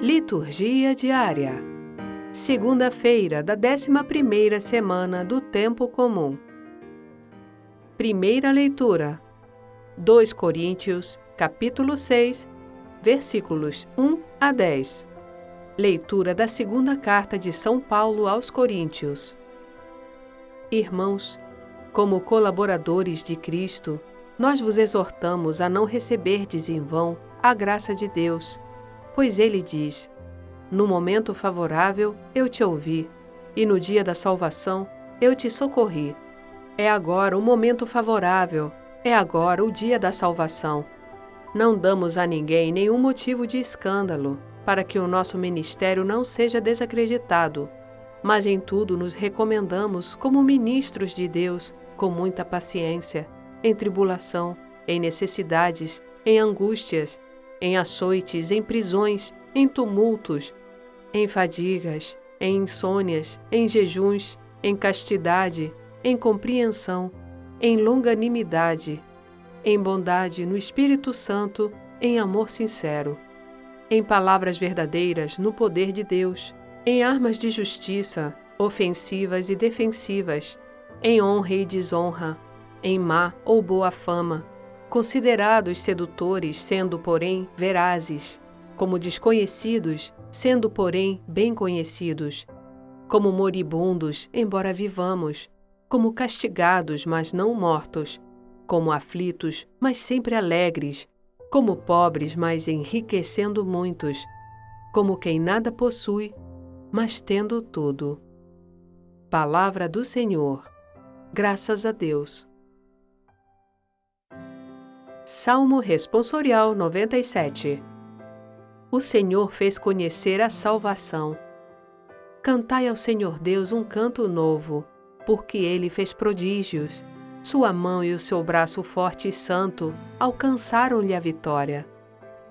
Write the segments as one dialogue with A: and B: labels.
A: Liturgia diária. Segunda-feira da 11ª semana do tempo comum. Primeira leitura. 2 Coríntios, capítulo 6, versículos 1 a 10. Leitura da segunda carta de São Paulo aos Coríntios. Irmãos, como colaboradores de Cristo, nós vos exortamos a não receberdes em vão a graça de Deus Pois ele diz: No momento favorável eu te ouvi, e no dia da salvação eu te socorri. É agora o momento favorável, é agora o dia da salvação. Não damos a ninguém nenhum motivo de escândalo, para que o nosso ministério não seja desacreditado, mas em tudo nos recomendamos como ministros de Deus, com muita paciência, em tribulação, em necessidades, em angústias, em açoites, em prisões, em tumultos, em fadigas, em insônias, em jejuns, em castidade, em compreensão, em longanimidade, em bondade no Espírito Santo, em amor sincero, em palavras verdadeiras no poder de Deus, em armas de justiça, ofensivas e defensivas, em honra e desonra, em má ou boa fama, considerados sedutores, sendo, porém, verazes, como desconhecidos, sendo, porém, bem conhecidos, como moribundos, embora vivamos, como castigados, mas não mortos, como aflitos, mas sempre alegres, como pobres, mas enriquecendo muitos, como quem nada possui, mas tendo tudo. Palavra do Senhor. Graças a Deus. Salmo Responsorial 97 O Senhor fez conhecer a salvação. Cantai ao Senhor Deus um canto novo, porque ele fez prodígios. Sua mão e o seu braço forte e santo alcançaram-lhe a vitória.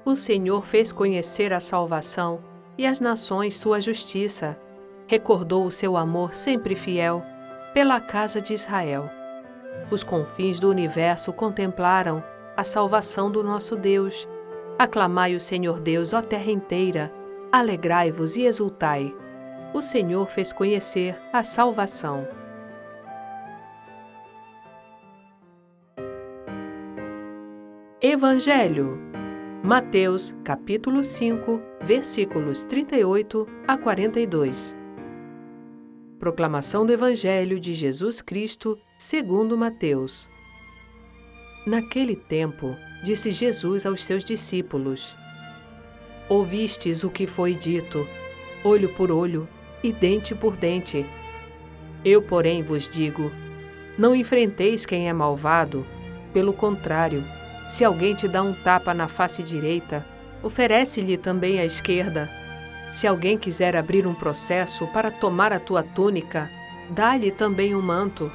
A: O Senhor fez conhecer a salvação e as nações sua justiça. Recordou o seu amor sempre fiel pela casa de Israel. Os confins do universo contemplaram a salvação do nosso Deus. Aclamai o Senhor Deus, ó terra inteira, alegrai-vos e exultai. O Senhor fez conhecer a salvação. Evangelho Mateus, capítulo 5, versículos 38 a 42. Proclamação do Evangelho de Jesus Cristo, segundo Mateus. Naquele tempo, disse Jesus aos seus discípulos: Ouvistes o que foi dito, olho por olho e dente por dente. Eu, porém, vos digo: não enfrenteis quem é malvado, pelo contrário, se alguém te dá um tapa na face direita, oferece-lhe também a esquerda. Se alguém quiser abrir um processo para tomar a tua túnica, dá-lhe também um manto.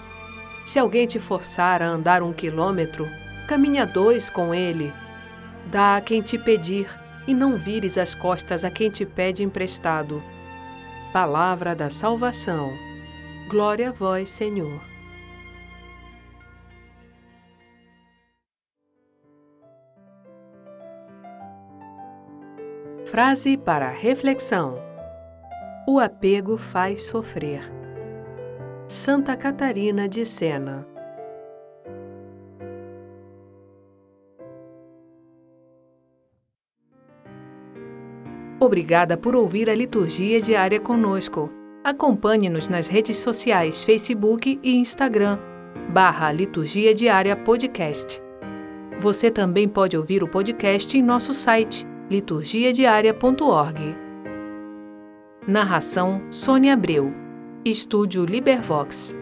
A: Se alguém te forçar a andar um quilômetro, caminha dois com ele. Dá a quem te pedir, e não vires as costas a quem te pede emprestado. Palavra da salvação. Glória a vós, Senhor. Frase para reflexão: O apego faz sofrer. Santa Catarina de Sena Obrigada por ouvir a liturgia diária conosco. Acompanhe-nos nas redes sociais Facebook e Instagram, barra Liturgia Diária Podcast. Você também pode ouvir o podcast em nosso site, liturgiadiaria.org. Narração Sônia Abreu. Estúdio Libervox.